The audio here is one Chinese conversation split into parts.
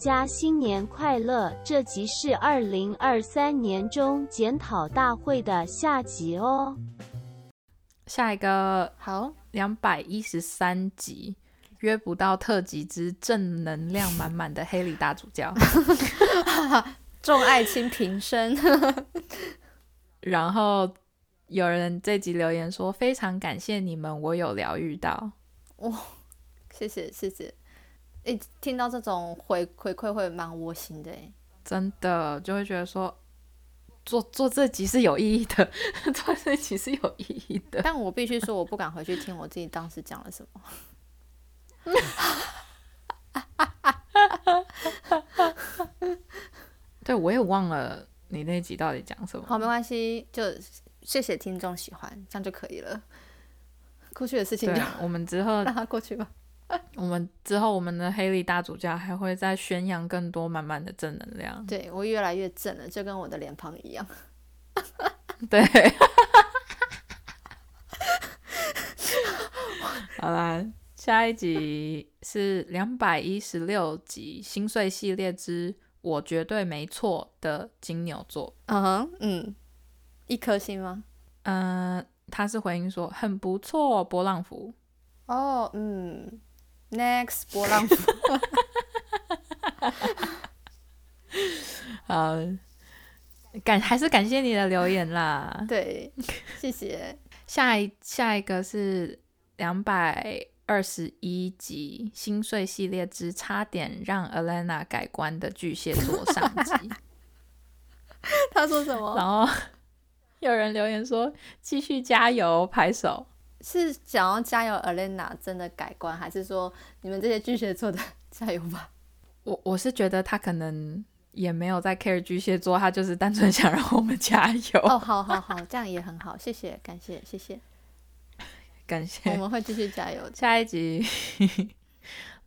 家新年快乐！这集是二零二三年中检讨大会的下集哦。下一个好，两百一十三集，约不到特辑之正能量满满的黑里大主教。众爱卿平生。然后有人这集留言说：“非常感谢你们，我有疗愈到。哇，谢谢谢谢。诶，听到这种回回馈会蛮窝心的诶。真的就会觉得说，做做这集是有意义的，做这集是有意义的。但我必须说，我不敢回去听我自己当时讲了什么。对，我也忘了你那集到底讲什么。好，没关系，就谢谢听众喜欢，这样就可以了。过去的事情就对，我们之后让它过去吧。我们之后我们的黑利大主教还会再宣扬更多满满的正能量。对我越来越正了，就跟我的脸庞一样。对，好啦，下一集是两百一十六集心碎系列之“我绝对没错”的金牛座。嗯哼，嗯，一颗星吗？嗯、他是回应说很不错，波浪符。哦，嗯，next 波浪符。好，感还是感谢你的留言啦。对，谢谢。下一下一个是两百二十一集心碎系列之差点让 Elena 改观的巨蟹座上集。他说什么？然后有人留言说继续加油，拍手。是想要加油 Elena 真的改观，还是说你们这些巨蟹座的 加油吧？我我是觉得他可能也没有在 care 巨蟹座，他就是单纯想让我们加油。哦，好好好，这样也很好，谢谢，感谢，谢谢，感谢。我们会继续加油。下一集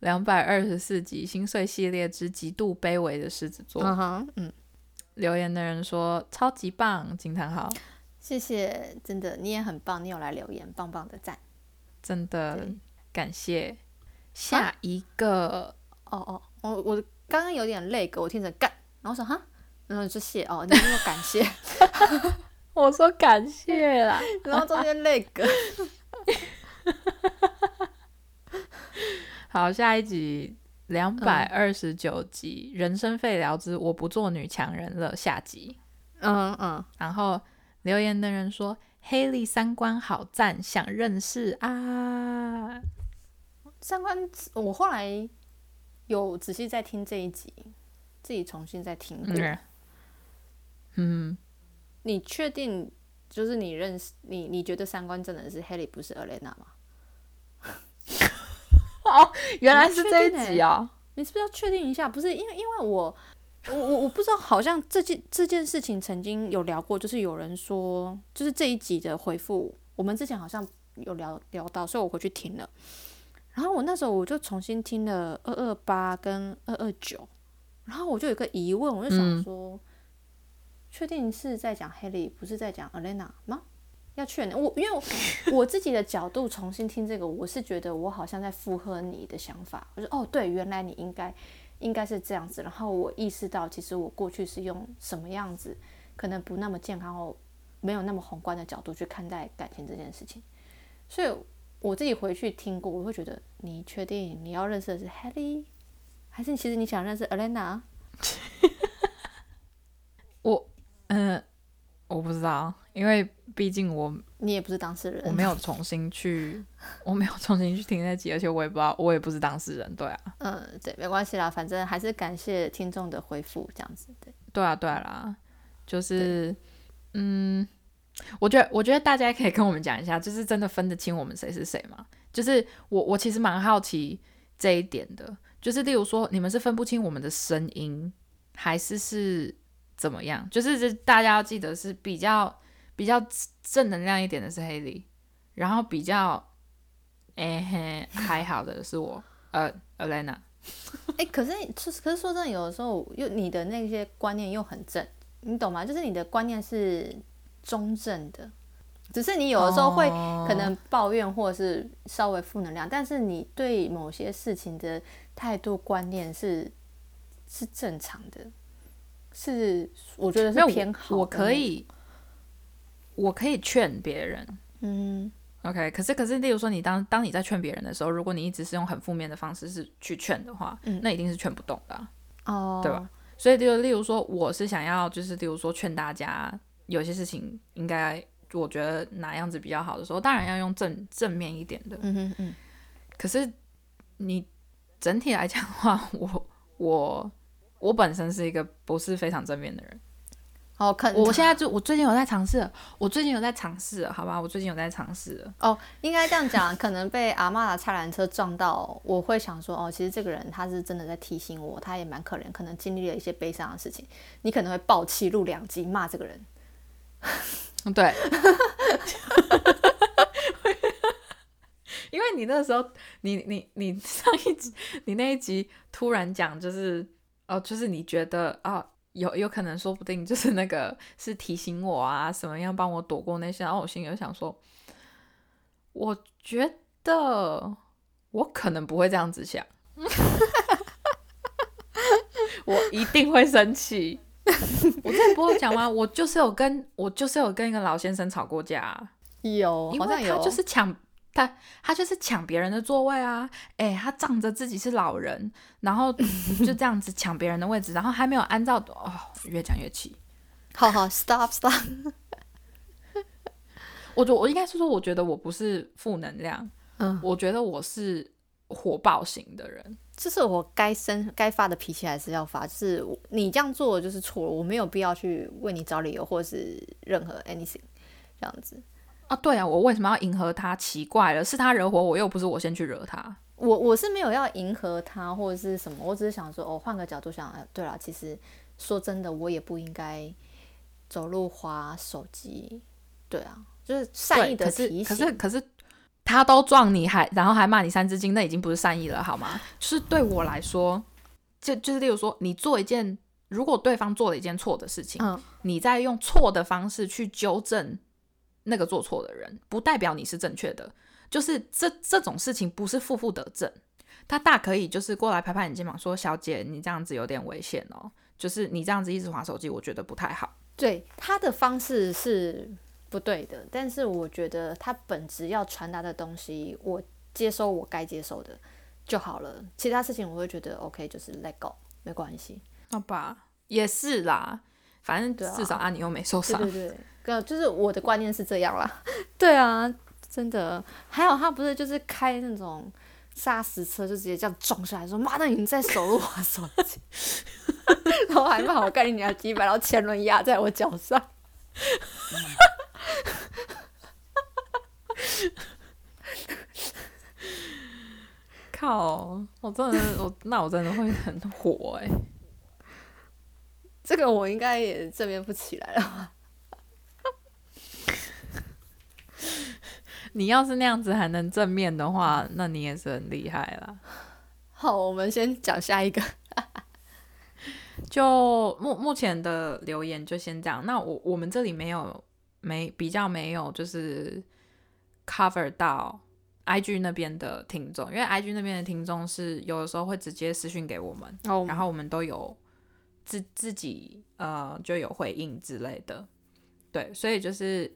两百二十四集心碎系列之极度卑微的狮子座。嗯哼，嗯，留言的人说超级棒，惊叹号，谢谢，真的你也很棒，你有来留言，棒棒的赞。真的感谢。下一个，哦哦，我我刚刚有点累个，我听着干，然后我说哈，然后就谢哦，你说感谢，我说感谢啦。然后中间累个，好，下一集两百二十九集、人生废聊之我不做女强人了下集。嗯嗯，然后留言的人说黑莉三观好赞，想认识啊。三观我后来有仔细在听这一集，自己重新再听过。嗯嗯，你确定就是你认识你你觉得三观真的是 Haley 不是 Elena 吗？哦，原来是这一集哦。你是不是要确定一下？不是因为因为我我我我不知道，好像这件这件事情曾经有聊过，就是有人说，就是这一集的回复，我们之前好像有聊聊到，所以我回去听了。然后我那时候我就重新听了二二八跟二二九，然后我就有个疑问，我就想嗯说，确定是在讲 Haley，不是在讲 Elena 吗？要确认我，因为我 我自己的角度重新听这个，我是觉得我好像在附和你的想法。我说哦，对，原来你应该应该是这样子。然后我意识到，其实我过去是用什么样子，可能不那么健康或没有那么宏观的角度去看待感情这件事情。所以我自己回去听过，我会觉得，你确定你要认识的是 Haley，还是其实你想认识 Elena？我嗯、我不知道，因为毕竟我你也不是当事人，我没有重新去，我没有重新去听那集，而且我也不知道，我也不是当事人，对啊，嗯，对，没关系啦，反正还是感谢听众的回复，这样子对。对啊，对啊啦，就是嗯，我觉得我觉得大家可以跟我们讲一下，就是真的分得清我们谁是谁吗？就是我我其实蛮好奇这一点的，就是例如说你们是分不清我们的声音，还是是怎么样？就是这大家要记得是比较比较正能量一点的是黑莉，然后比较哎、嘿还好的是我呃 Elena。哎、可是可是可是说真的，有的时候又你的那些观念又很正，你懂吗？就是你的观念是中正的，只是你有的时候会哦可能抱怨或者是稍微负能量，但是你对某些事情的态度观念是是正常的，是我觉得是偏好的。我可，以，我可以劝别人。嗯 OK，可是可是，例如说你当当你在劝别人的时候，如果你一直是用很负面的方式是去劝的话，嗯那一定是劝不动的啊、哦，对吧？所以就例如说，我是想要就是例如说劝大家有些事情应该，我觉得哪样子比较好的时候，当然要用正正面一点的。嗯，可是你整体来讲的话，我我我本身是一个不是非常正面的人。哦，可我现在就我最近有在尝试，我最近有在尝试，好吧？我最近有在尝试。哦，应该这样讲，可能被阿妈的菜篮车撞到，我会想说，哦，其实这个人他是真的在提醒我，他也蛮可怜，可能经历了一些悲伤的事情。你可能会暴气录两集骂这个人，嗯对，因为你那时候，你你你上一集，你那一集突然讲，就是哦，就是你觉得啊、有有可能说不定就是那个是提醒我啊，什么样帮我躲过那些，然后我心里就想说，我觉得我可能不会这样子想，我一定会生气。我之前不会讲吗？我就是有跟我就是有跟一个老先生吵过架啊、有，因为他就是抢他他就是抢别人的座位啊！哎、他仗着自己是老人，然后就这样子抢别人的位置，然后还没有按照哦，越讲越气。好好，stop stop，我觉我应该是说，我觉得我不是负能量，嗯，我觉得我是火爆型的人。就是我该生该发的脾气还是要发，就是你这样做就是错了，我没有必要去为你找理由或是任何 anything 这样子。啊，对啊，我为什么要迎合他？奇怪了，是他惹火我，又不是我先去惹他。我我是没有要迎合他或者是什么，我只是想说，哦，换个角度想，哎，对了，其实说真的，我也不应该走路滑手机，对啊，就是善意的提醒。可是可是他都撞你还然后还骂你三字经，那已经不是善意了好吗？就是对我来说，就就是例如说，你做一件如果对方做了一件错的事情，嗯，你在用错的方式去纠正那个做错的人，不代表你是正确的。就是这这种事情不是负负得正，他大可以就是过来拍拍你肩膀说：“小姐，你这样子有点危险哦，就是你这样子一直划手机，我觉得不太好。对他的方式是不对的，但是我觉得他本质要传达的东西，我接收我该接受的就好了。其他事情我会觉得 OK，就是 let go，没关系。”好吧，也是啦，反正至少啊你又没受伤。对对对，呃，就是我的观念是这样啦。对啊，真的。还有他不是就是开那种砂石车，就直接这样撞下来，说妈的你在手路滑手机，然后还骂我干你娘鸡巴，然后前轮压在我脚上。靠！我真的，我那我真的会很火哎、这个我应该也正面不起来了。你要是那样子还能正面的话，那你也是很厉害啦。好，我们先讲下一个。就目目前的留言就先这样。那我我们这里没有没比较没有就是 cover 到 IG 那边的听众，因为 IG 那边的听众是有的时候会直接私讯给我们，哦然后我们都有自自己呃就有回应之类的，对，所以就是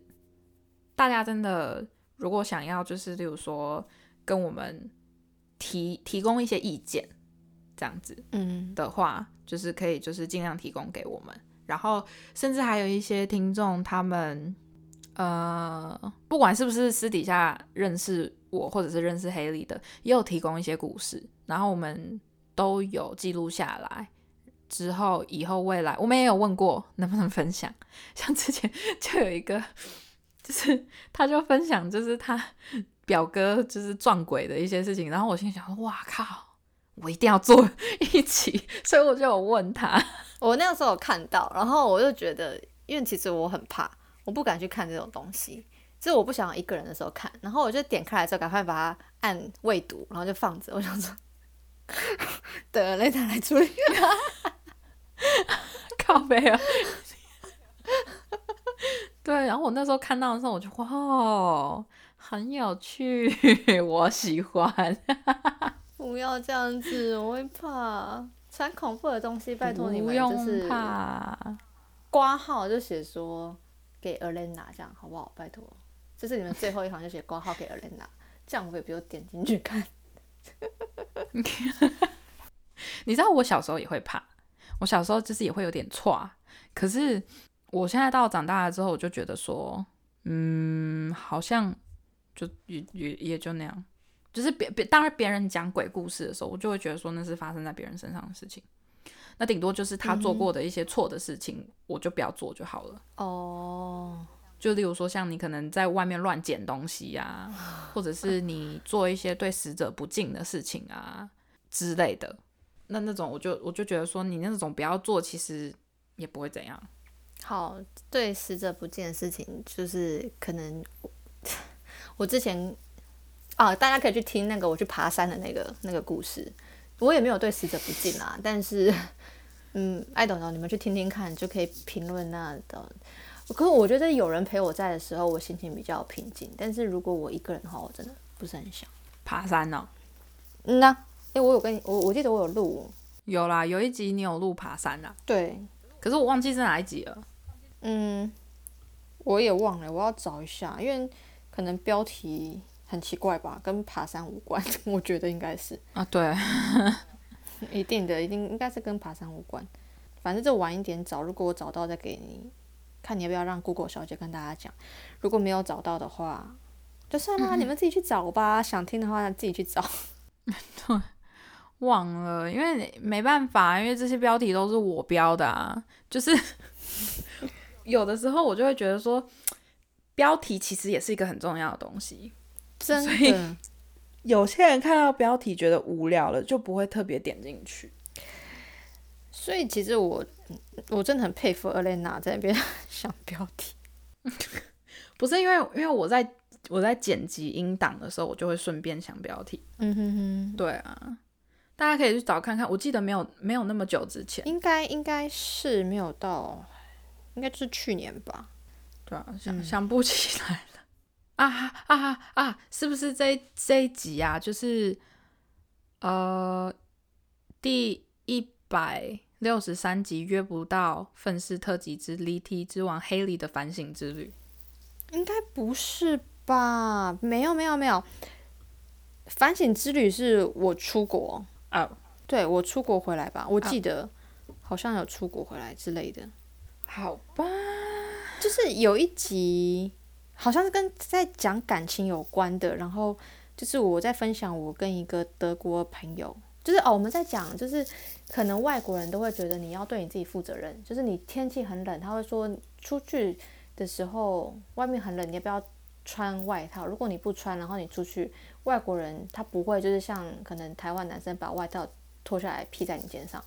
大家真的如果想要就是例如说跟我们提提供一些意见这样子嗯，的话，就是可以就是尽量提供给我们，然后甚至还有一些听众他们。呃，不管是不是私底下认识我，或者是认识黑莉的，也有提供一些故事，然后我们都有记录下来。之后以后未来，我们也有问过能不能分享。像之前 就有一个，就是他就分享，就是他表哥就是撞鬼的一些事情，然后我心想说，哇靠，我一定要做 一起，所以我就有问他。我那个时候有看到，然后我就觉得，因为其实我很怕，我不敢去看这种东西，就是我不想一个人的时候看，然后我就点开来之后，赶快把它按未读，然后就放着。我想说，等雷塔来处理。靠背啊。对，然后我那时候看到的时候，我就哇，哦很有趣，我喜欢。不要这样子，我会怕，传恐怖的东西，拜托你们就不用是怕。挂号就写说给 Elena 这样好不好？拜托，这是你们最后一行就写挂号给 Elena，这样我也不用点进去看。你知道我小时候也会怕，我小时候就是也会有点错，可是我现在到长大了之后，我就觉得说，嗯，好像就也也也就那样，就是别别，当然别人讲鬼故事的时候，我就会觉得说那是发生在别人身上的事情，那顶多就是他做过的一些错的事情，我就不要做就好了。哦，就例如说，像你可能在外面乱捡东西呀、或者是你做一些对死者不敬的事情啊之类的，那那种我就我就觉得说，你那种不要做，其实也不会怎样。好，对死者不敬的事情，就是可能我 我之前啊，大家可以去听那个我去爬山的那个那个故事，我也没有对死者不敬啊，但是嗯，I don't know，你们去听听看，就可以评论那的。可是我觉得有人陪我在的时候，我心情比较平静。但是如果我一个人的话，我真的不是很想。爬山哦，嗯呐、诶，我有跟你，我我记得我有录，有啦，有一集你有录爬山啦，对，可是我忘记是哪一集了。嗯，我也忘了，我要找一下，因为可能标题很奇怪吧，跟爬山无关，我觉得应该是啊，对，一定的，一定应该是跟爬山无关。反正就晚一点找，如果我找到再给你，看你要不要让 Google 小姐跟大家讲。如果没有找到的话，就算啦，你们自己去找吧。想听的话自己去找。忘了，因为没办法，因为这些标题都是我标的啊，就是 有的时候我就会觉得说，标题其实也是一个很重要的东西。真所以的，有些人看到标题觉得无聊了，就不会特别点进去。所以其实我我真的很佩服 Elena 在那边 想标题。不是因为，因为我在我在剪辑音档的时候，我就会顺便想标题。嗯哼哼，对啊，大家可以去找看看。我记得没有没有那么久之前，应该应该是没有到，应该就是去年吧。对啊，想、想不起来了。啊啊啊啊！是不是这这一集啊？就是呃第一百六十三集约不到愤世特辑之离题之王黑莉的反省之旅。应该不是吧？没有没有没有，反省之旅是我出国，哦，对我出国回来吧，我记得好像有出国回来之类的，好吧，就是有一集好像是跟在讲感情有关的，然后就是我在分享我跟一个德国朋友，就是哦我们在讲就是可能外国人都会觉得你要对你自己负责任，就是你天气很冷，他会说出去的时候外面很冷，你要不要穿外套？如果你不穿，然后你出去，外国人他不会就是像可能台湾男生把外套脱下来披在你肩上。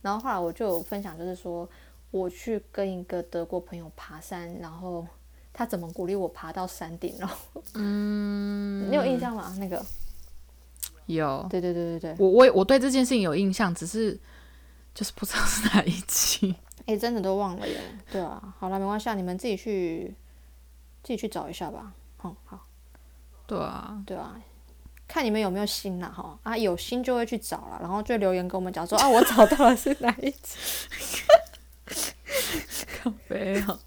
然后后来我就有分享，就是说我去跟一个德国朋友爬山，然后他怎么鼓励我爬到山顶，然后嗯，你有印象吗？那个，有对对对对对，我我我对这件事情有印象，只是就是不知道是哪一期。哎，真的都忘了耶。对啊，好了，没关系，啊，你们自己去自己去找一下吧。嗯、好，对啊，对啊，看你们有没有心啦哈啊，有心就会去找了，然后就留言跟我们讲说啊，我找到了是哪一集。没有。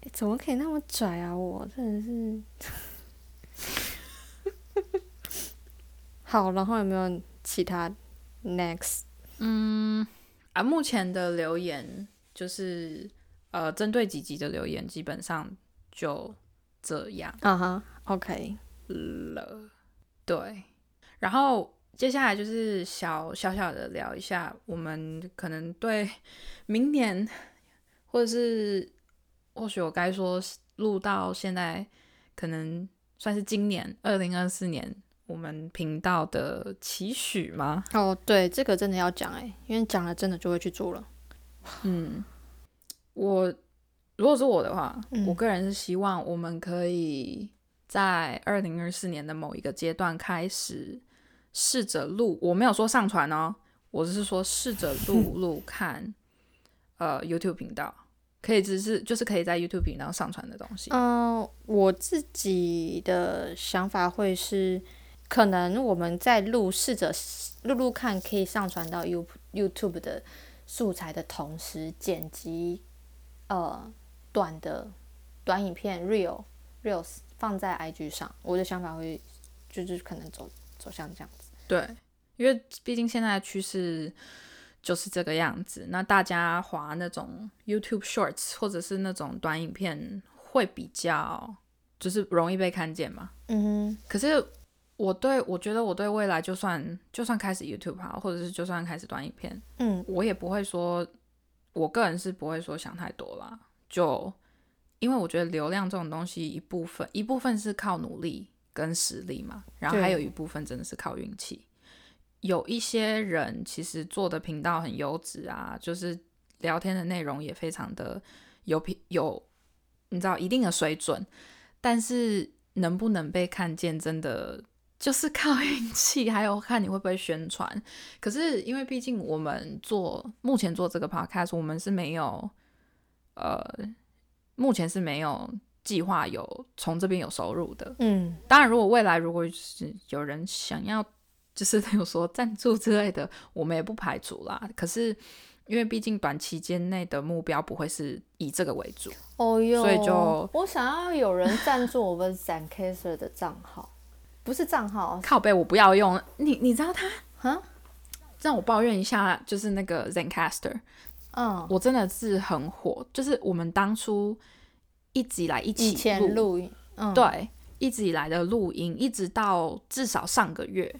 诶 怎么可以那么拽啊？我真的是。好，然后有没有其他 next？嗯啊，目前的留言就是呃，针对几集的留言，基本上就这样啊哈，OK，了。对，然后接下来就是小小小的聊一下，我们可能对明年，或者是或许我该说录到现在，可能算是今年二零二四年我们频道的期许吗？哦，对，这个真的要讲哎，因为讲了真的就会去做了。嗯，我如果是我的话，嗯我个人是希望我们可以在二零二四年的某一个阶段开始试着录，我没有说上传哦，我只是说试着录录看，呃，YouTube 频道可以只是就是可以在 YouTube 频道上传的东西。嗯、我自己的想法会是，可能我们在录试着录录看，可以上传到 You YouTube 的素材的同时，剪辑呃短的短影片 Real Reels 放在 IG 上。我的想法会就是可能走走向这样子。对，因为毕竟现在的趋势就是这个样子。那大家划那种 YouTube Shorts 或者是那种短影片，会比较就是容易被看见嘛。嗯可是我对我觉得我对未来，就算就算开始 YouTube 好，或者是就算开始短影片，嗯我也不会说，我个人是不会说想太多啦。就因为我觉得流量这种东西，一部分一部分是靠努力跟实力嘛，然后还有一部分真的是靠运气。有一些人其实做的频道很优质啊，就是聊天的内容也非常的有品有，你知道一定的水准，但是能不能被看见，真的就是靠 运气，还有看你会不会宣传。可是因为毕竟我们做目前做这个 podcast，我们是没有呃，目前是没有计划有从这边有收入的。嗯当然，如果未来如果是有人想要，就是比如说赞助之类的，我们也不排除啦。可是因为毕竟短期间内的目标不会是以这个为主，哦哟，所以就我想要有人赞助我们 Zancaster 的账号，不是账号，靠背我不要用。你你知道他啊，让我抱怨一下，就是那个 ZenCaster，嗯，我真的是很火，就是我们当初一直以来一起以前录音，嗯，，对，一直以来的录音，一直到至少上个月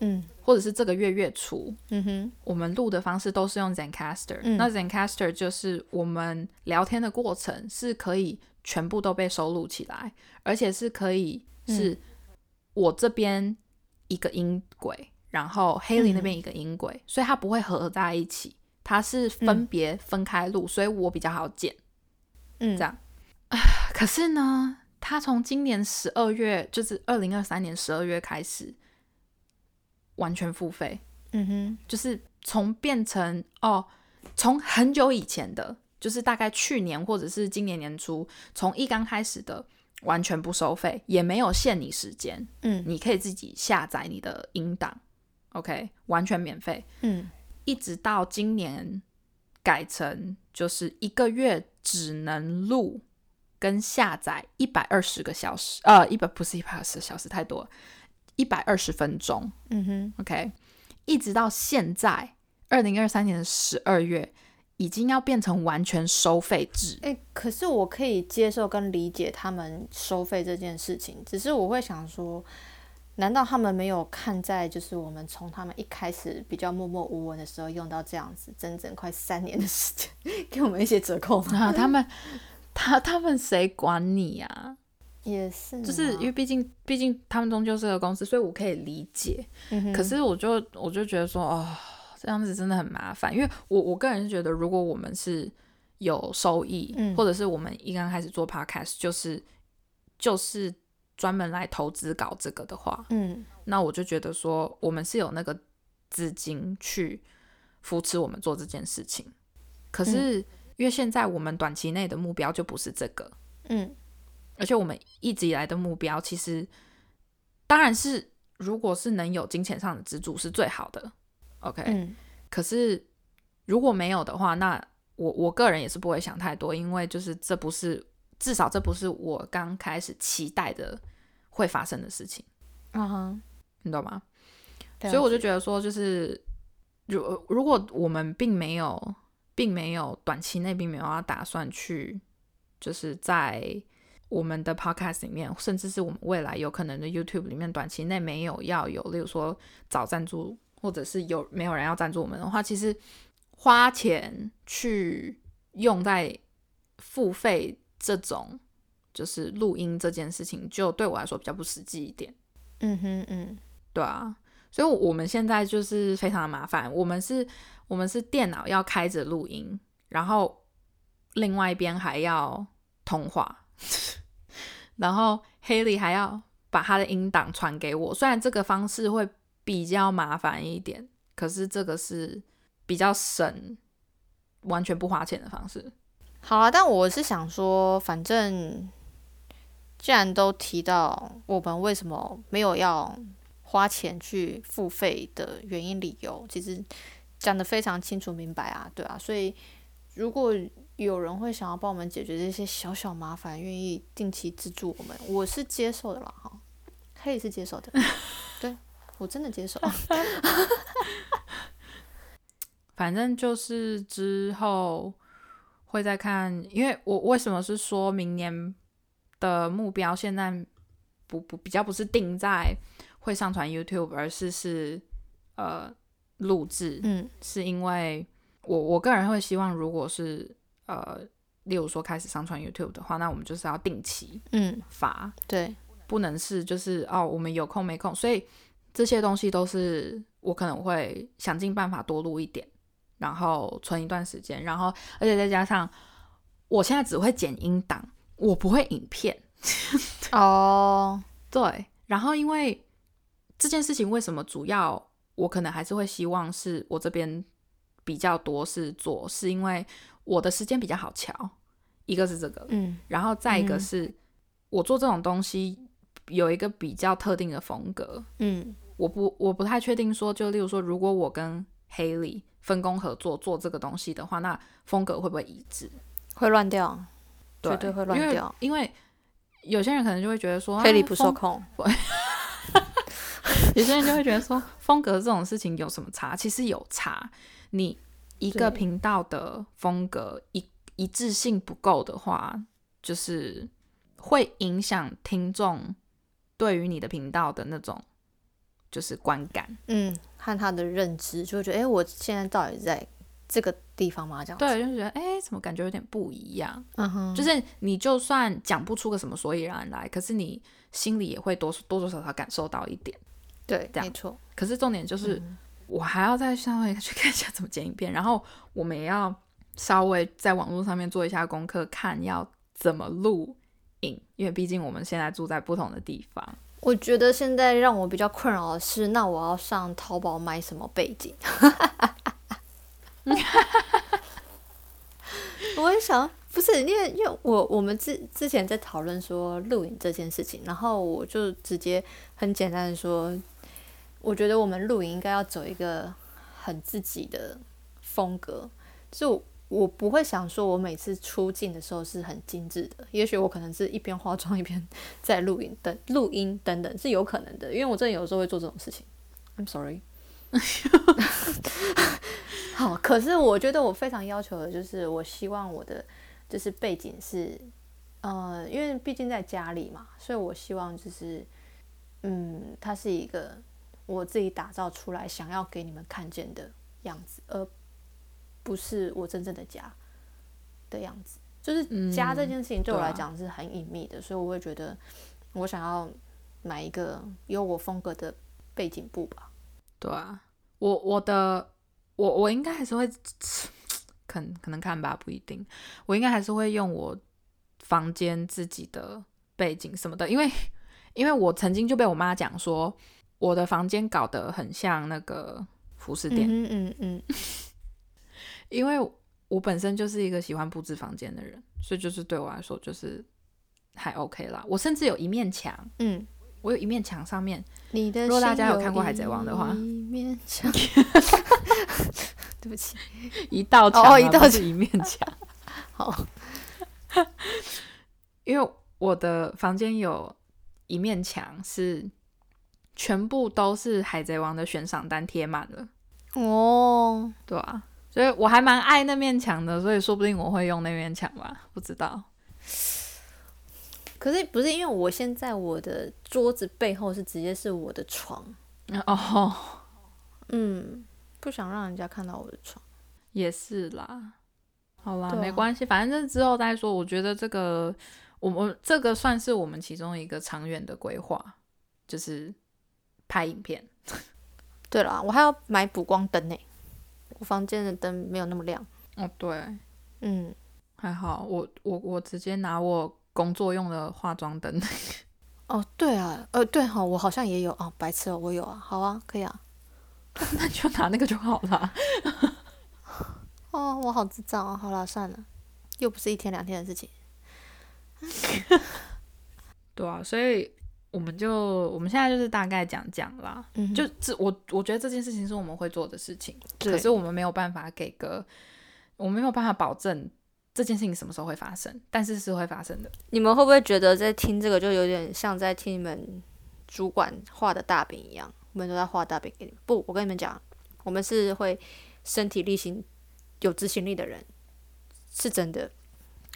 嗯。或者是这个月月初，嗯哼，我们录的方式都是用 ZenCaster、嗯。那 ZenCaster 就是我们聊天的过程是可以全部都被收录起来，而且是可以是我这边一个音轨，然后 Haley 那边一个音轨，所以它不会合在一起，它是分别分开录，所以我比较好剪。嗯，这样。可是呢，他从今年十二月，就是二零二三年十二月开始，完全付费，嗯哼，就是从变成哦，从很久以前的，就是大概去年或者是今年年初，从一刚开始的完全不收费，也没有限你时间，嗯。你可以自己下载你的音档，OK，完全免费，嗯一直到今年改成就是一个月只能录跟下载一百二十个小时，呃，一百不是一百二十小时太多了，一百二十分钟嗯哼，，OK，一直到现在二零二三年的十二月，已经要变成完全收费制。哎、可是我可以接受跟理解他们收费这件事情，只是我会想说，难道他们没有看在就是我们从他们一开始比较默默无闻的时候用到这样子，整整快三年的时间，给我们一些折扣吗？啊，他们他他们谁管你啊？也是啊，就是因为毕竟毕竟他们终究是个公司，所以我可以理解。嗯哼可是我就我就觉得说，哦，这样子真的很麻烦，因为我我个人是觉得，如果我们是有收益，嗯或者是我们一刚开始做 podcast 就是就是专门来投资搞这个的话，嗯那我就觉得说，我们是有那个资金去扶持我们做这件事情。可是因为现在我们短期内的目标就不是这个，嗯而且我们一直以来的目标，其实当然是如果是能有金钱上的资助是最好的，OK、嗯可是如果没有的话，那我我个人也是不会想太多，因为就是这不是至少这不是我刚开始期待的会发生的事情，啊哈，你懂吗？所所以我就觉得说，就是如如果我们并没有，并没有短期内并没有要打算去，就是在我们的 podcast 里面，甚至是我们未来有可能的 YouTube 里面，短期内没有要有，例如说找赞助，或者是有没有人要赞助我们的话，其实花钱去用在付费这种就是录音这件事情，就对我来说比较不实际一点。嗯哼嗯对啊，所以我们现在就是非常的麻烦。我们是，我们是电脑要开着录音，然后另外一边还要通话，然后 Haley 还要把他的音档传给我。虽然这个方式会比较麻烦一点，可是这个是比较省、完全不花钱的方式。好啊，但我是想说，反正既然都提到我们为什么没有要花钱去付费的原因理由，其实讲得非常清楚明白啊，对啊，所以如果有人会想要帮我们解决这些小小麻烦，愿意定期资助我们，我是接受的啦，哈，可以是接受的，对我真的接受。反正就是之后会再看，因为我为什么是说明年的目标现在不不比较不是定在会上传 YouTube，而是是呃录制，嗯。是因为我我个人会希望，如果是呃例如说开始上传 YouTube 的话，那我们就是要定期嗯，发，对，不能是就是哦我们有空没空，所以这些东西都是我可能会想尽办法多录一点，然后存一段时间，然后而且再加上我现在只会剪音档，我不会影片，哦，对，然后因为这件事情为什么主要我可能还是会希望是我这边比较多是做，是因为我的时间比较好瞧，一个是这个，嗯然后再一个嗯。是、我做这种东西有一个比较特定的风格，嗯。我不我不太确定说，就例如说，如果我跟 Haley 分工合作做这个东西的话，那风格会不会一致？会乱掉，对，绝对会乱掉。因为有些人可能就会觉得说，黑里啊风不受控，有些人就会觉得说，风格这种事情有什么差？其实有差。你一个频道的风格一一致性不够的话，就是会影响听众对于你的频道的那种就是观感。嗯，和他的认知就会觉得，哎、我现在到底在这个地方吗？这样子，对，就觉得哎、诶怎么感觉有点不一样？嗯哼，就是你就算讲不出个什么所以然来，可是你心里也会多多多少少感受到一点。对，这样没错，可是重点就是，我还要再稍微 去看一下怎么剪影片，然后我们也要稍微在网络上面做一下功课，看要怎么录影，因为毕竟我们现在住在不同的地方。我觉得现在让我比较困扰的是，那我要上淘宝买什么背景？我也想，不是因为因为我我们之之前在讨论说录影这件事情，然后我就直接很简单的说，我觉得我们录影应该要走一个很自己的风格，就我不会想说我每次出镜的时候是很精致的，也许我可能是一边化妆一边 在录影等录音等等是有可能的，因为我真的有时候会做这种事情。I'm sorry。好，可是我觉得我非常要求的就是，我希望我的就是背景是，呃，因为毕竟在家里嘛，所以我希望就是，嗯，它是一个我自己打造出来想要给你们看见的样子，而不是我真正的家的样子。就是家这件事情对我来讲是很隐秘的，所以我会觉得我想要买一个有我风格的背景布吧。对啊，我我的我我应该还是会，可能可能看吧，不一定。我应该还是会用我房间自己的背景什么的，因为因为我曾经就被我妈讲说，我的房间搞得很像那个服饰店，嗯嗯嗯，因为我本身就是一个喜欢布置房间的人，所以就是对我来说就是还 OK 啦。我甚至有一面墙，嗯，我有一面墙上面你的如果大家有看过海贼王的话一面墙，对不起，一道墙、啊，哦一道不是一面墙。好，因为我的房间有一面墙是全部都是海贼王的悬赏单贴满了，哦，对啊，所以我还蛮爱那面墙的，所以说不定我会用那面墙吧，不知道。可是不是因为我现在我的桌子背后是直接是我的床，哦，嗯，不想让人家看到我的床。也是啦，好啦，啊没关系，反正这之后再说。我觉得这个，我们这个算是我们其中一个长远的规划，就是拍影片。对了，我还要买补光灯呢，我房间的灯没有那么亮。哦，对，嗯，还好，我我我直接拿我工作用的化妆灯。哦，对啊，呃，对哈、我好像也有啊，白痴哦，我有啊，好啊，可以啊。那就拿那个就好了。哦，我好智障啊！好啦，算了，又不是一天两天的事情。对啊，所以我们就我们现在就是大概讲讲啦，嗯就这我我觉得这件事情是我们会做的事情，可是我们没有办法给个，我们没有办法保证这件事情什么时候会发生，但是是会发生的。你们会不会觉得在听这个就有点像在听你们主管画的大饼一样？我们都在画大饼给你们。不，我跟你们讲，我们是会身体力行、有执行力的人，是真的，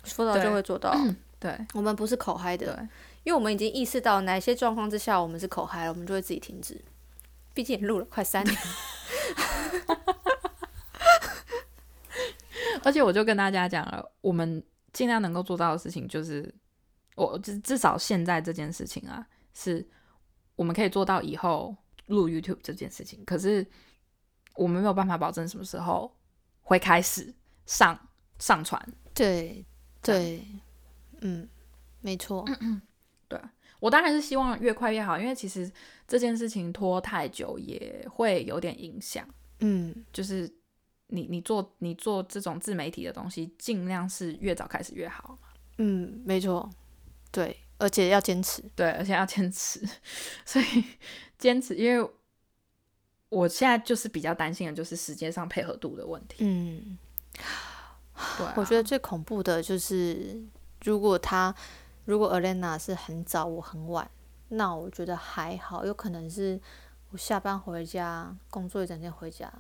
说到就会做到。对我们不是口嗨对的，因为我们已经意识到哪些状况之下我们是口嗨了，我们就会自己停止。毕竟也录了快三年，而且我就跟大家讲了，我们尽量能够做到的事情就是，我至至少现在这件事情啊，是我们可以做到以后录 YouTube 这件事情，可是我们没有办法保证什么时候会开始上上传。对对，嗯，没错，我当然是希望越快越好，因为其实这件事情拖太久也会有点影响。嗯，就是你你做你做这种自媒体的东西，尽量是越早开始越好。嗯，没错，对，而且要坚持。对，而且要坚持，所以坚持，因为我现在就是比较担心的就是时间上配合度的问题。嗯，对啊、我觉得最恐怖的就是，如果他如果 Elena 是很早，我很晚，那我觉得还好，有可能是我下班回家，工作一整天回家，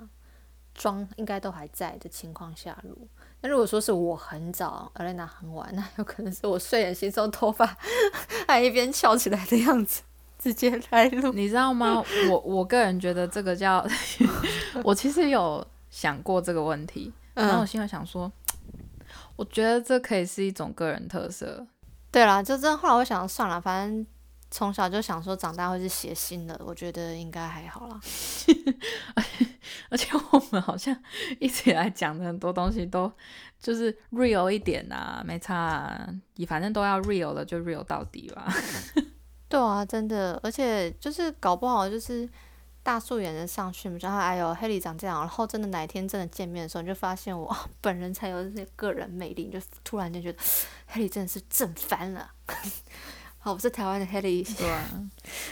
妆应该都还在的情况下录。那如果说是我很早，Elena 很晚，那有可能是我睡眼惺忪，头发还一边翘起来的样子，直接来录。你知道吗？我我个人觉得这个叫，我其实有想过这个问题，然后我嗯，心里想说，我觉得这可以是一种个人特色。对啦，就这后来我想算了，反正从小就想说长大会是写信的，我觉得应该还好啦。而且我们好像一直以来讲的很多东西都就是 real 一点啊，没差啊，你反正都要 real 了，就 real 到底吧。对啊，真的，而且就是搞不好就是大素颜的上去，然后哎呦黑里长这样，然后真的哪一天真的见面的时候，你就发现我、本人才有这些个人魅力，就突然间觉得 黑里真的是正翻了。好，我是台湾的黑里，对，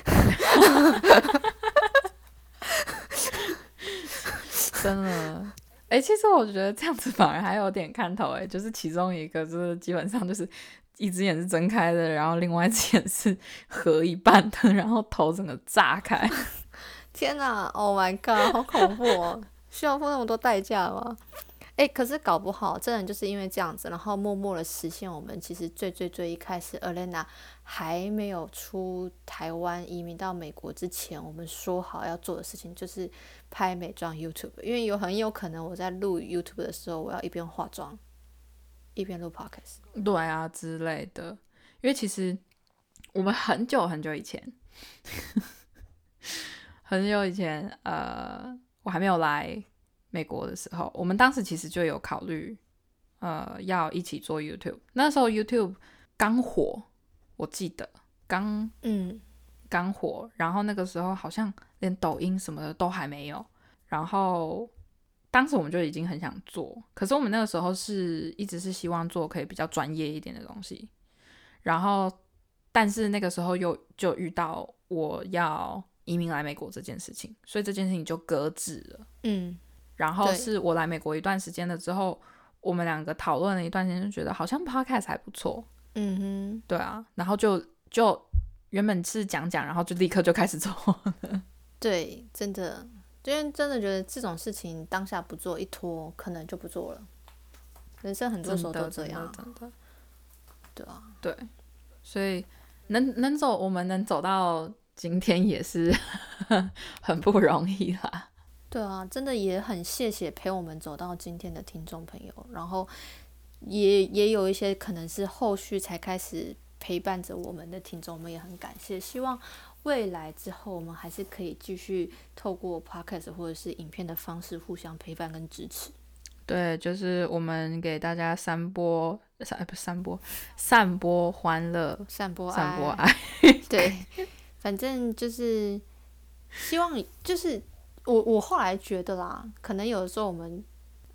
真的。哎、其实我觉得这样子反而还有点看头哎，就是其中一个就是基本上就是一只眼是睁开的，然后另外一只眼是合一半的，然后头整个炸开。天哪，Oh my god，好恐怖哦！需要付那么多代价吗？哎、可是搞不好，真的就是因为这样子，然后默默的实现我们其实最最最一开始，Elena 还没有出台湾移民到美国之前，我们说好要做的事情就是拍美妆 YouTube，因为有很有可能我在录 YouTube 的时候，我要一边化妆一边录 Podcast。对啊之类的，因为其实我们很久很久以前，很久以前，呃，我还没有来美国的时候，我们当时其实就有考虑，呃，要一起做 YouTube。那时候 YouTube 刚火，我记得刚嗯刚火，然后那个时候好像连抖音什么的都还没有，然后当时我们就已经很想做，可是我们那个时候是一直是希望做可以比较专业一点的东西，然后但是那个时候又就遇到我要移民来美国这件事情，所以这件事情就搁置了。嗯然后是我来美国一段时间了之后，我们两个讨论了一段时间，就觉得好像 podcast 还不错，嗯哼对啊，然后就就原本是讲讲，然后就立刻就开始做。了，对，真的，因为真的觉得这种事情当下不做，一拖可能就不做了。人生很多时候都这样啊，真的真的对啊。对，所以能能走，我们能走到今天也是 很不容易啦。对啊，真的也很谢谢陪我们走到今天的听众朋友，然后也也有一些可能是后续才开始陪伴着我们的听众，我们也很感谢。希望未来之后我们还是可以继续透过 podcast 或者是影片的方式互相陪伴跟支持。对，就是我们给大家散播散不是散播散播欢乐，散播散播，爱。对，反正就是希望，就是我我后来觉得啦，可能有的时候我们，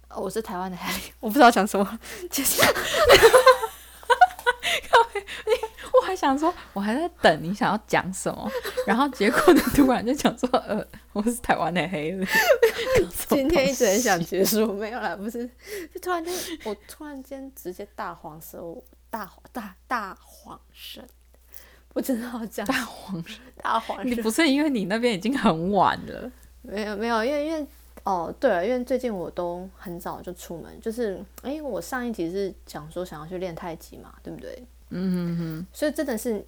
哦我是台湾的 Harry，我不知道讲什么，就是 我还想想说，我还在等你想要讲什么，然后结果你突然就讲说，呃，我是台湾的黑人。今天一直很想结束，没有啦，不是，就突然间，我突然间直接大黄色，大大大黄神，不知道讲大黄神，大黄神。你不是因为你那边已经很晚了？没有没有，因为因为哦，对了，因为最近我都很早就出门，就是哎，我上一集是讲说想要去练太极嘛，对不对？嗯哼哼，所以真的是，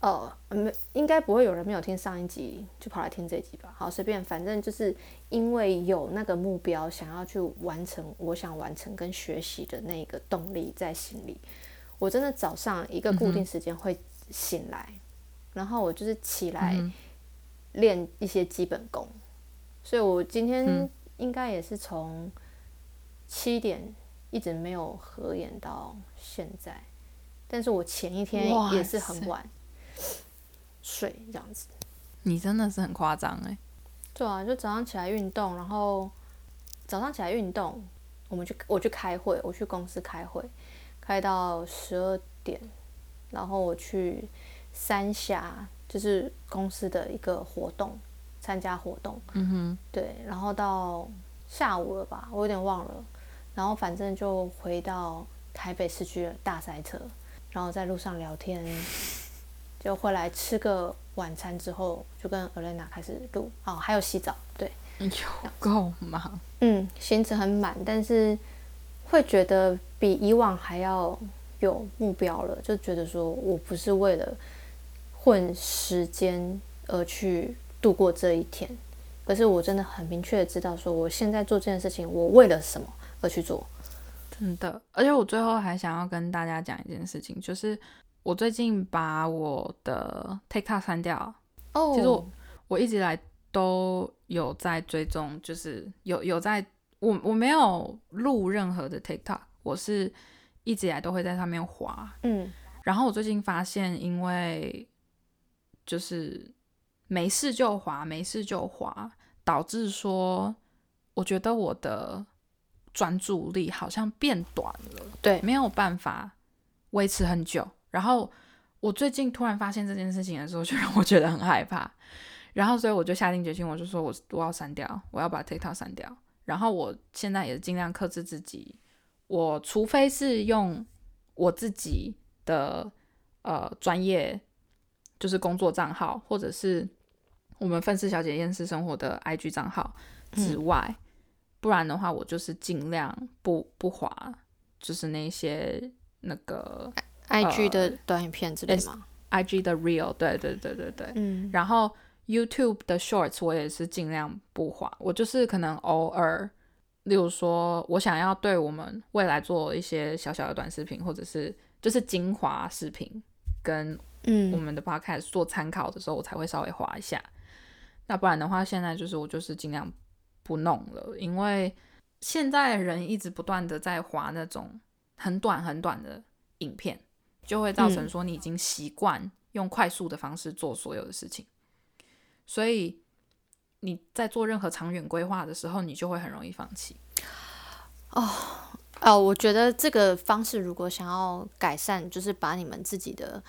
哦，没应该不会有人没有听上一集就跑来听这一集吧？好，随便，反正就是因为有那个目标，想要去完成我想完成跟学习的那个动力在心里。我真的早上一个固定时间会醒来，然后我就是起来练一些基本功。所以我今天应该也是从七点一直没有合眼到现在。但是我前一天也是很晚睡这样子，你真的是很夸张哎。对啊，就早上起来运动，然后早上起来运动，我们去我去开会，我去公司开会，开到十二点，然后我去三峡，就是公司的一个活动，参加活动。嗯哼。对，然后到下午了吧，我有点忘了，然后反正就回到台北市区的大塞车。然后在路上聊天，就回来吃个晚餐之后，就跟 Elena 开始录哦，还有洗澡，对，有够忙，嗯，行程很满，但是会觉得比以往还要有目标了，就觉得说我不是为了混时间而去度过这一天，可是我真的很明确的知道说，我现在做这件事情，我为了什么而去做。真的，而且我最后还想要跟大家讲一件事情，就是我最近把我的 TikTok 删掉。哦，其实我我一直来都有在追踪，就是有有在我我没有录任何的 TikTok，我是一直以来都会在上面滑。嗯，然后我最近发现，因为就是没事就滑，没事就滑，导致说我觉得我的。专注力好像变短了，对，没有办法维持很久。然后我最近突然发现这件事情的时候，就让我觉得很害怕。然后所以我就下定决心，我就说我我要删掉，我要把 TikTok 删掉。然后我现在也尽量克制自己，我除非是用我自己的呃专业，就是工作账号，或者是我们愤世小姐厌世生活的 IG 账号之外。不然的话，我就是尽量不不滑，就是那些那个 I G 的短影片之类吗？I G 的 Real，对对对对对。嗯。然后 YouTube 的 Shorts 我也是尽量不滑，我就是可能偶尔，例如说我想要对我们未来做一些小小的短视频，或者是就是精华视频，跟嗯我们的 Podcast 做参考的时候，我才会稍微划一下。那不然的话，现在就是我就是尽量。不弄了，因为现在人一直不断的在划那种很短很短的影片，就会造成说你已经习惯用快速的方式做所有的事情，所以你在做任何长远规划的时候，你就会很容易放弃。哦哦，我觉得这个方式如果想要改善，就是把你们自己的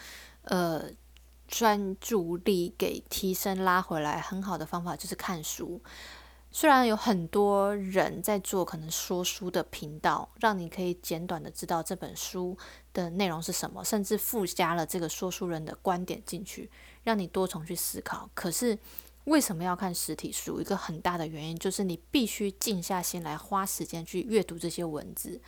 呃专注力给提升拉回来，很好的方法就是看书。虽然有很多人在做可能说书的频道，让你可以简短的知道这本书的内容是什么，甚至附加了这个说书人的观点进去，让你多重去思考。可是为什么要看实体书？一个很大的原因就是你必须静下心来，花时间去阅读这些文字。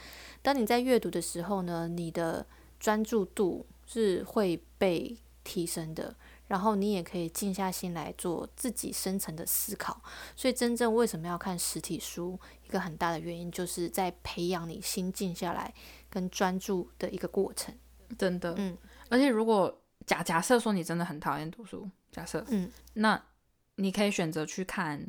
当你在阅读的时候呢，你的专注度是会被提升的。然后你也可以静下心来做自己深层的思考，所以真正为什么要看实体书，一个很大的原因就是在培养你心静下来跟专注的一个过程。真的，嗯，而且如果假假设说你真的很讨厌读书，假设，嗯，那你可以选择去看，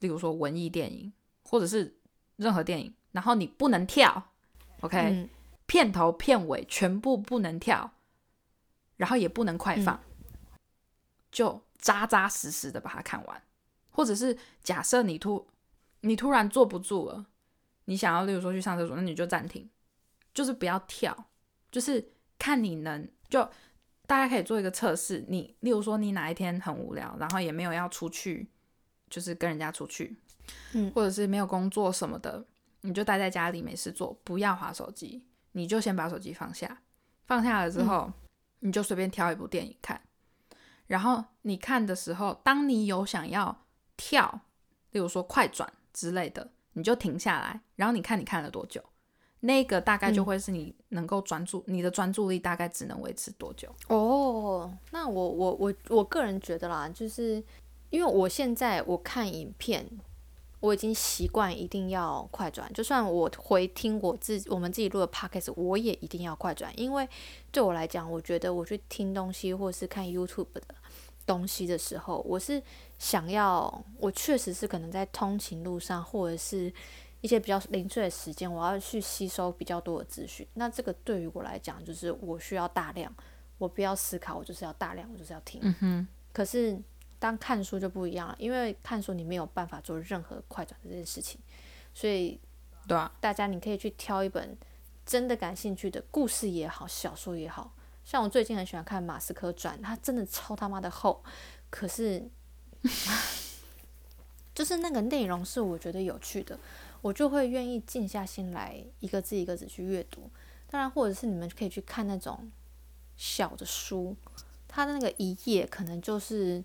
例如说文艺电影或者是任何电影，然后你不能跳，OK，片头片尾全部不能跳，然后也不能快放。就扎扎实实的把它看完，或者是假设你突你突然坐不住了，你想要例如说去上厕所，那你就暂停，就是不要跳，就是看你能就大家可以做一个测试，你例如说你哪一天很无聊，然后也没有要出去，就是跟人家出去，嗯。或者是没有工作什么的，你就待在家里没事做，不要划手机，你就先把手机放下，放下了之后，你就随便挑一部电影看，然后你看的时候，当你有想要跳，例如说快转之类的，你就停下来，然后你看你看了多久。那个大概就会是你能够专注，你的专注力大概只能维持多久？哦，那我我我我个人觉得啦，就是因为我现在我看影片，我已经习惯一定要快转，就算我回听我自我们自己录的 podcast，我也一定要快转，因为对我来讲，我觉得我去听东西或是看 YouTube 的东西的时候，我是想要，我确实是可能在通勤路上或者是。一些比较零碎的时间，我要去吸收比较多的资讯。那这个对于我来讲，就是我需要大量，我不要思考，我就是要大量，我就是要听。嗯哼，可是当看书就不一样了，因为看书你没有办法做任何快转的这件事情，所以对啊，大家你可以去挑一本真的感兴趣的故事也好，小说也好。像我最近很喜欢看《马斯克传》，它真的超他妈的厚，可是 就是那个内容是我觉得有趣的。我就会愿意静下心来，一个字一个字去阅读。当然，或者是你们可以去看那种小的书，它的那个一页可能就是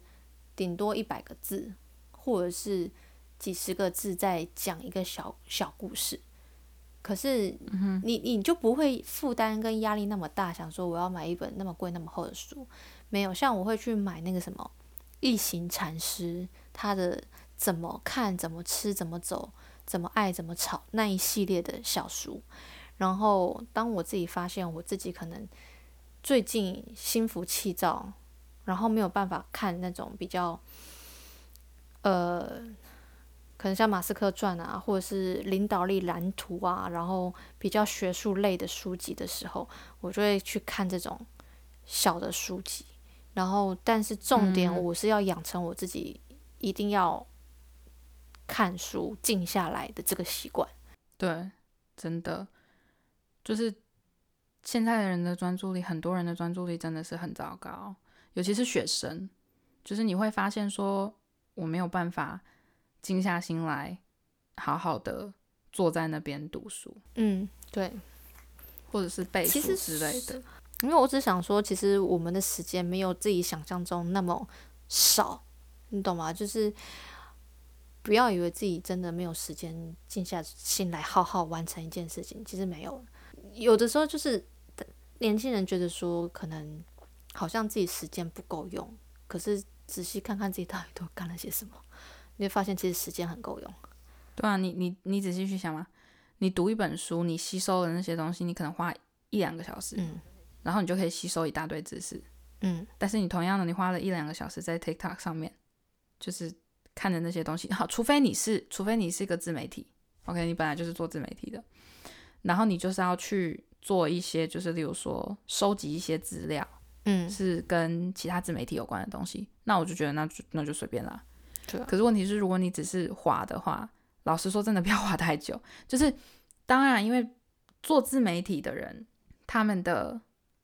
顶多一百个字，或者是几十个字，在讲一个小小故事。可是你你就不会负担跟压力那么大，想说我要买一本那么贵那么厚的书，没有。像我会去买那个什么异形禅师，他的怎么看、怎么吃、怎么走。怎么爱怎么吵那一系列的小书，然后当我自己发现我自己可能最近心浮气躁，然后没有办法看那种比较，呃，可能像马斯克传啊，或者是领导力蓝图啊，然后比较学术类的书籍的时候，我就会去看这种小的书籍，然后但是重点我是要养成我自己一定要。看书静下来的这个习惯，对，真的就是现在的人的专注力，很多人的专注力真的是很糟糕，尤其是学生，就是你会发现说，我没有办法静下心来，好好的坐在那边读书，嗯，对，或者是背书之类的。因为我只想说，其实我们的时间没有自己想象中那么少，你懂吗？就是。不要以为自己真的没有时间静下心来好好完成一件事情，其实没有。有的时候就是年轻人觉得说，可能好像自己时间不够用，可是仔细看看自己到底都干了些什么，你会发现其实时间很够用。对啊，你你你仔细去想嘛，你读一本书，你吸收的那些东西，你可能花一两个小时，嗯，然后你就可以吸收一大堆知识，嗯，但是你同样的，你花了一两个小时在 TikTok 上面，就是。看的那些东西，好，除非你是，除非你是一个自媒体，OK，你本来就是做自媒体的，然后你就是要去做一些，就是例如说收集一些资料，嗯，是跟其他自媒体有关的东西，那我就觉得那就那就随便啦。对。可是问题是，如果你只是滑的话，老实说，真的不要滑太久。就是当然，因为做自媒体的人，他们的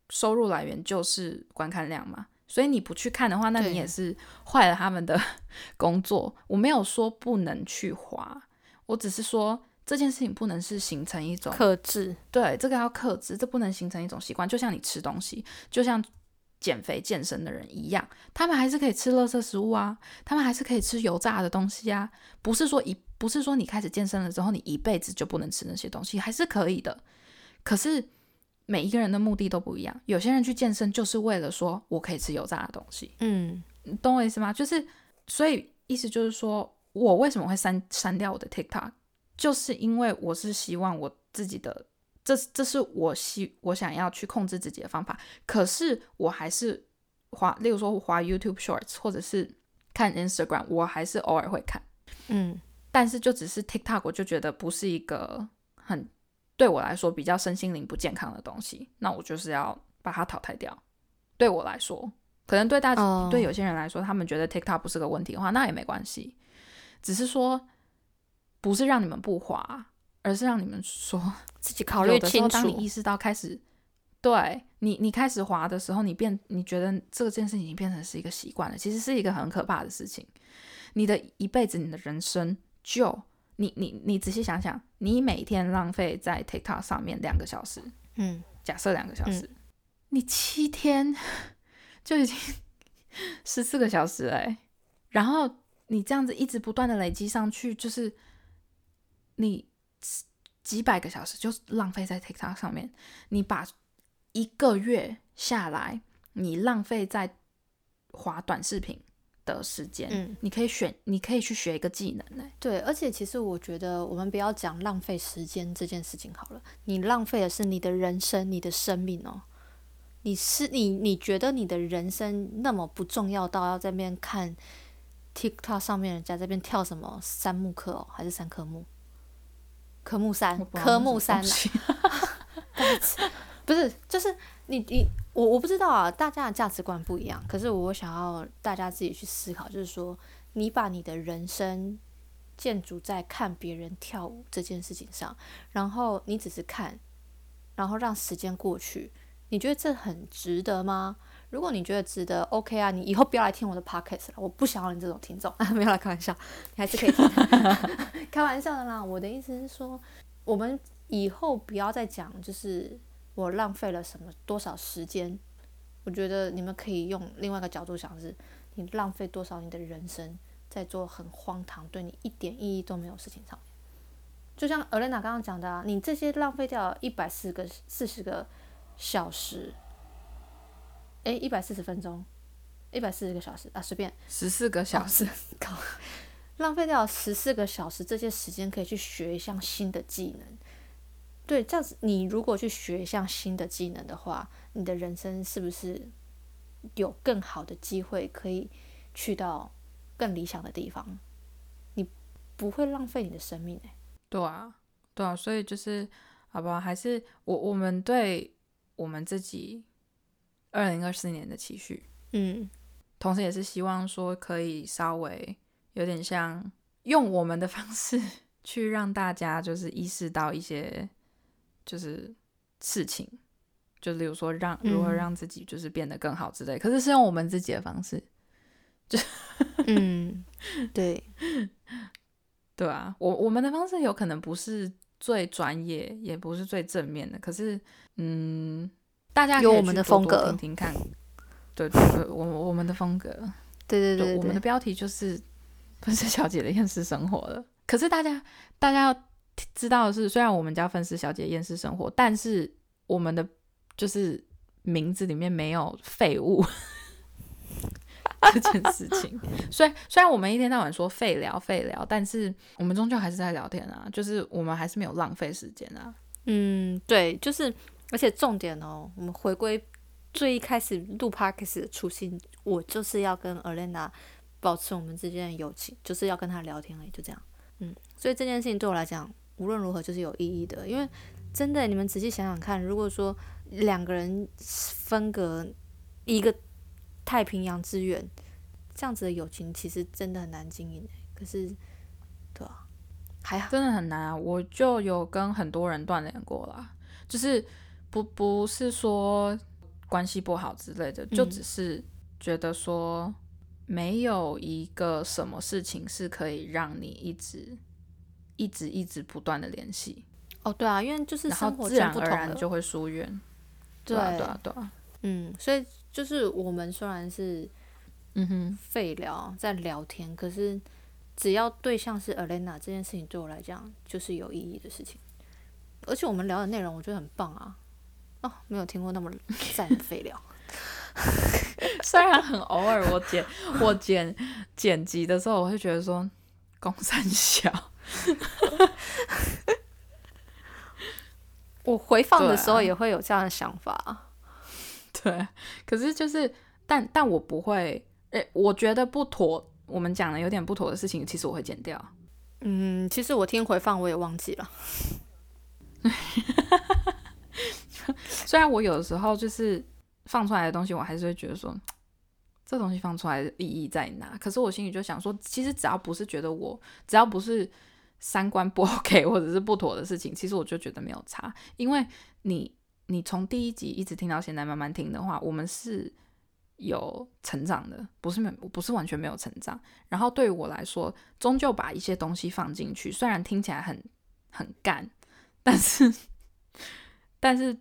收入来源就是观看量嘛。所以你不去看的话，那你也是坏了他们的 工作。我没有说不能去滑，我只是说这件事情不能是形成一种克制。对，这个要克制，这不能形成一种习惯。就像你吃东西，就像减肥健身的人一样，他们还是可以吃垃圾食物啊，他们还是可以吃油炸的东西啊。不是说一，不是说你开始健身了之后，你一辈子就不能吃那些东西，还是可以的。可是。每一个人的目的都不一样，有些人去健身就是为了说我可以吃油炸的东西，嗯，懂我意思吗？就是所以意思就是说我为什么会删删掉我的 TikTok，就是因为我是希望我自己的，这这是我希我想要去控制自己的方法，可是我还是滑，例如说滑 YouTube Shorts 或者是看 Instagram，我还是偶尔会看，嗯，但是就只是 TikTok，我就觉得不是一个很。对我来说比较身心灵不健康的东西，那我就是要把它淘汰掉。对我来说，可能对大对有些人来说，他们觉得 TikTok 不是个问题的话，那也没关系。只是说，不是让你们不滑，而是让你们说 自己考虑清楚。当你意识到开始对，你你开始滑的时候，你变你觉得这件事情已经变成是一个习惯了，其实是一个很可怕的事情。你的一辈子，你的人生就你你你仔细想想，你每天浪费在 TikTok 上面两个小时，嗯，假设两个小时，你七天就已经十四个小时哎、然后你这样子一直不断的累积上去，就是你几百个小时就浪费在 TikTok 上面，你把一个月下来，你浪费在滑短视频的时间，嗯你可以选，你可以去学一个技能哎、对，而且其实我觉得我们不要讲浪费时间这件事情好了，你浪费的是你的人生、你的生命哦。你是你，你觉得你的人生那么不重要到要在那边看 TikTok 上面人家这边跳什么三木课哦，还是三科目？科目三科目三 不是，就是你你我我不知道啊，大家的价值观不一样。可是我想要大家自己去思考，就是说，你把你的人生建筑在看别人跳舞这件事情上，然后你只是看，然后让时间过去，你觉得这很值得吗？如果你觉得值得，OK 啊，你以后不要来听我的 podcast 了，我不想要你这种听众啊，没有啦，开玩笑，你还是可以听，开玩笑的啦。我的意思是说，我们以后不要再讲，就是我浪费了什么多少时间。我觉得你们可以用另外一个角度想是，你浪费多少你的人生在做很荒唐、对你一点意义都没有事情上面。就像 Elena 刚刚讲的啊，你这些浪费掉一百四个四十个小时，诶，一百四十分钟，一百四十个小时啊，随便十四个小时，靠，浪费掉十四个小时，这些时间可以去学一项新的技能。对，这样子，你如果去学一项新的技能的话，你的人生是不是有更好的机会可以去到更理想的地方？你不会浪费你的生命、欸、对啊，对啊，所以就是，好不好？还是我我们对我们自己二零二四年的期许，嗯同时也是希望说可以稍微有点像用我们的方式 去让大家就是意识到一些就是事情，就例如说让如何嗯。让自己就是变得更好之类，可是是用我们自己的方式，就嗯，对，对啊，我我们的方式有可能不是最专业，也不是最正面的，可是嗯，大家有我们的风格听听看，对对对，我我们的风格，对对对对我们的标题就是 不是小姐的厌世生活了。可是大家大家要知道的是，虽然我们叫粉丝小姐厌世生活，但是我们的就是名字里面没有废物 这件事情。虽虽然我们一天到晚说废聊废聊，但是我们终究还是在聊天啊，就是我们还是没有浪费时间啊。嗯，对，就是，而且重点哦，我们回归最一开始录 parkes 的初心，我就是要跟 Elena 保持我们之间的友情，就是要跟她聊天而已，就这样。嗯，所以这件事情对我来讲，无论如何就是有意义的，因为真的，你们仔细想想看，如果说两个人分隔一个太平洋之远，这样子的友情其实真的很难经营欸。可是，对啊，还好，真的很难啊！我就有跟很多人断联过啦，就是不不是说关系不好之类的，就嗯只是觉得说没有一个什么事情是可以让你一直一直一直不断的联系，哦，对啊，因为就是然后生活自然而。然就会疏远。对啊，对啊，对啊。嗯，所以就是我们虽然是嗯哼，废聊在聊天，可是只要对象是 Elena 这件事情对我来讲就是有意义的事情，而且我们聊的内容我觉得很棒啊。哦，没有听过那么赞的废聊。虽然很偶尔我剪我剪剪辑的时候，我会觉得说公三小。我回放的时候也会有这样的想法。对，可是就是，但但我不会，诶、我觉得不妥，我们讲的有点不妥的事情，其实我会剪掉。嗯，其实我听回放我也忘记了。虽然我有的时候就是放出来的东西，我还是会觉得说，这东西放出来的意义在哪？可是我心里就想说，其实只要不是觉得我，只要不是三观不 OK 或者是不妥的事情，其实我就觉得没有差，因为你你从第一集一直听到现在，慢慢听的话，我们是有成长的，不是没不是完全没有成长。然后对于我来说，终究把一些东西放进去，虽然听起来很很干，但是但是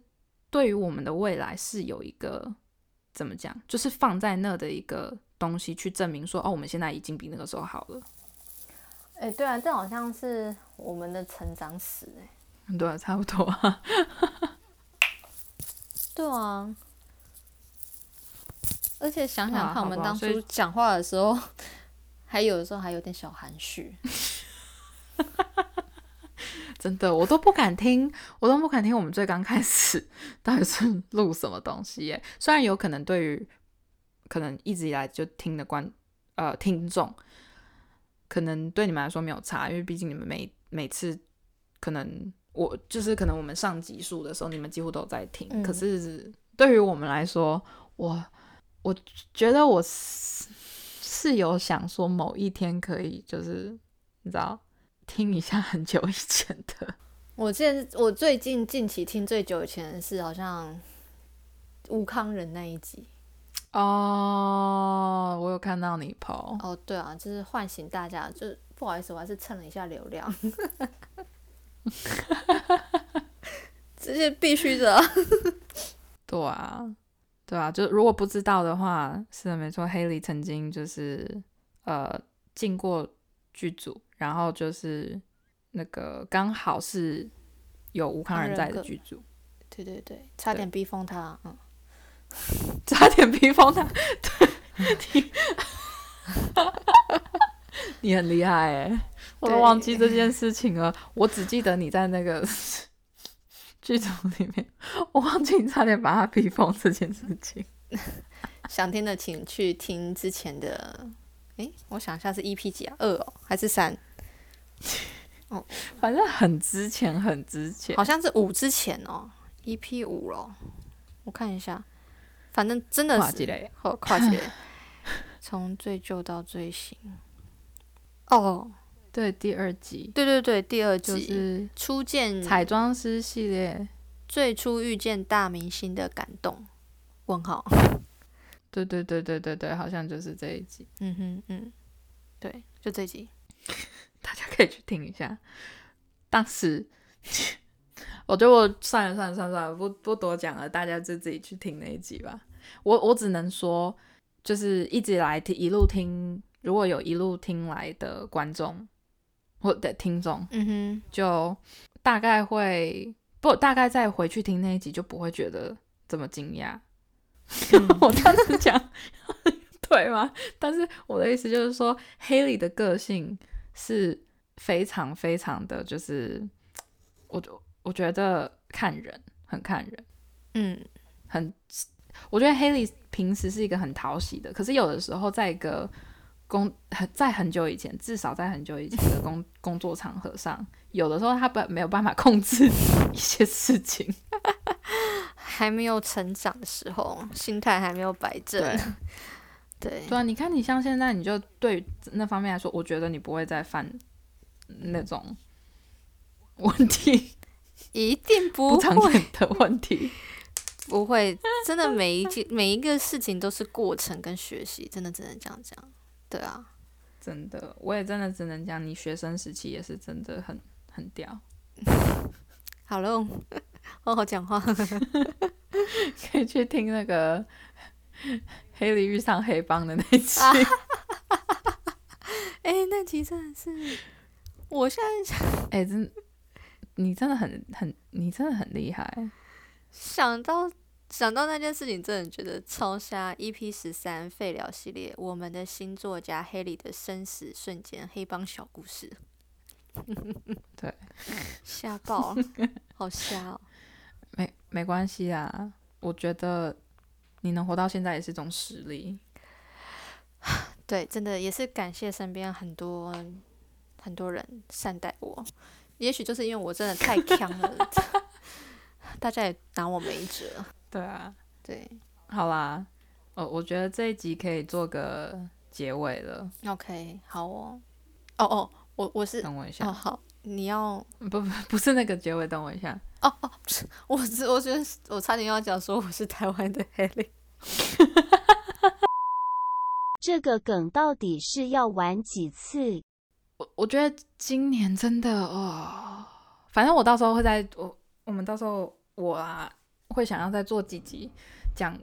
对于我们的未来是有一个怎么讲，就是放在那的一个东西去证明说，哦，我们现在已经比那个时候好了。哎、对啊，这好像是我们的成长史哎、对啊，差不多啊。对啊，而且想想看，我们当初讲话的时候，还有的时候还有点小含蓄。真的，我都不敢听，我都不敢听。我们最刚开始到底是录什么东西耶？虽然有可能对于可能一直以来就听的观呃听众，可能对你们来说没有差，因为毕竟你们每每次可能我就是可能我们上集数的时候，你们几乎都在听。嗯可是对于我们来说，我我觉得我是是有想说某一天可以就是你知道。听一下很久以前的，我记得我最近近期听最久以前的是好像吴康仁那一集。哦，我有看到你 PO，哦，对啊，就是唤醒大家，就是不好意思，我还是蹭了一下流量，这是必须的。对啊，对啊，就如果不知道的话，是的，没错，Haley 曾经就是呃进过剧组，然后就是那个刚好是有吴康仁在的剧组，对对对，差点逼疯他。嗯，差点逼疯他，对，你你很厉害哎，我都忘记这件事情了，我只记得你在那个 剧组里面，我忘记你差点把他逼疯这件事情。想听的请去听之前的，诶，我想一下是 EP 几啊？二哦，还是三？哦反正很之前，很之前好，像是五之前哦，EP 五咯。我看一下，反正真的是跨季嘞，好跨界，从最旧到最新。哦，对，第二集对对对，第二就集、是初见彩妆师系列，最初遇见大明星的感动。问号。对对对对对对，好像就是这一集，嗯哼嗯，对，就这集。大家可以去听一下。当时，我觉得我算了算了算了算了，不不多讲了，大家就自己去听那一集吧。我我只能说，就是一直来听一路听，如果有一路听来的观众或的听众，嗯哼就大概会不大概再回去听那一集，就不会觉得这么惊讶。嗯 我这样子讲对吗？但是我的意思就是说，Haley 的个性是非常非常的，就是我我觉得看人很看人，嗯很我觉得 Haley 平时是一个很讨喜的，可是有的时候在一个工很在很久以前，至少在很久以前的工 工作场合上，有的时候他不没有办法控制一些事情，还没有成长的时候，心态还没有摆正。对。对对啊，你看你像现在，你就对那方面来说，我觉得你不会再犯那种问题一定不不常会，见的问题。不会，真的每一件每一个事情都是过程跟学习，真的只能这样讲。对啊，真的，我也真的只能讲，你学生时期也是真的很很屌，好喽，好好讲话。可以去听那个黑里遇上黑帮的那一期。哎、那集真的是，我现在想哎、真，你真的很很，你真的很厉害。想到想到那件事情，真的觉得超瞎。EP 十三废聊系列，我们的新作家黑里的生死瞬间黑帮小故事。对，吓爆，好瞎哦。没没关系啊，我觉得你能活到现在也是一种实力。对，真的也是感谢身边很多很多人善待我。也许就是因为我真的太强了，大家也拿我没辙。对啊，对好啦，我我觉得这一集可以做个结尾了。，OK，好哦。哦哦，我我是等我一下，哦好，你要不不不是那个结尾，等我一下。哦哦，我是我觉得我差点要讲说我是台湾的 Haley。这个梗到底是要玩几次？我我觉得今年真的哦，反正我到时候会在我我们到时候我啊会想要再做几集讲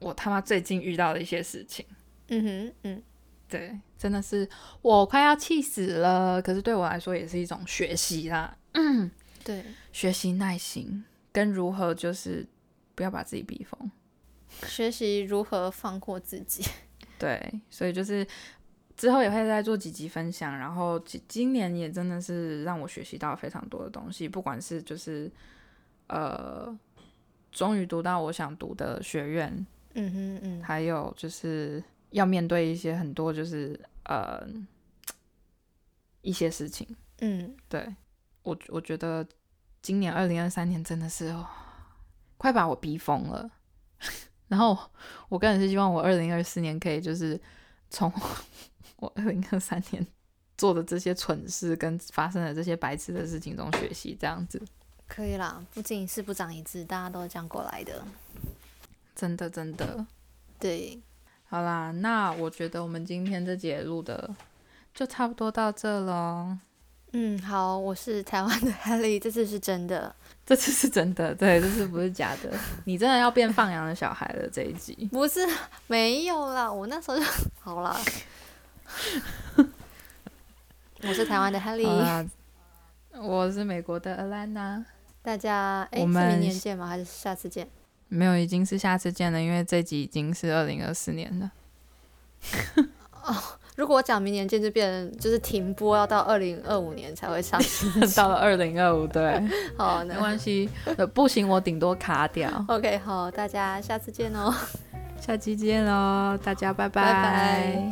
我他妈最近遇到的一些事情。嗯哼，嗯，对，真的是我快要气死了，可是对我来说也是一种学习啦。嗯，对，学习耐心跟如何就是不要把自己逼疯。学习如何放过自己。对，所以就是之后也会再做几集分享，然后今今年也真的是让我学习到非常多的东西，不管是就是呃，终于读到我想读的学院，嗯哼嗯，还有就是要面对一些很多就是呃一些事情，嗯，对。我我觉得今年二零二三年真的是、哦、快把我逼疯了。然后我个人是希望我二零二四年可以就是从我二零二三年做的这些蠢事跟发生的这些白痴的事情中学习，这样子可以啦，不仅是不长一智，大家都是这样过来的。真的真的对，好啦。那我觉得我们今天这节录的就差不多到这喽。嗯，好，我是台湾的 Helly，这次是真的。这次是真的，对，这次不是假的。你真的要变放羊的小孩了这一集。不是，没有啦，我那时候就好啦。我是台湾的好 Haley，啦，我是美国的 Alana。大家我们明年见吗？还是下次见？没有，已经是下次见了，因为这集已经是二零二四年了。哦如果我讲明年见，就变成就是停播，要到二零二五年才会上。到了二零二五，对，好，没关系，呃不行，我顶多卡掉。OK，好，大家下次见哦。下期见喽，大家拜拜拜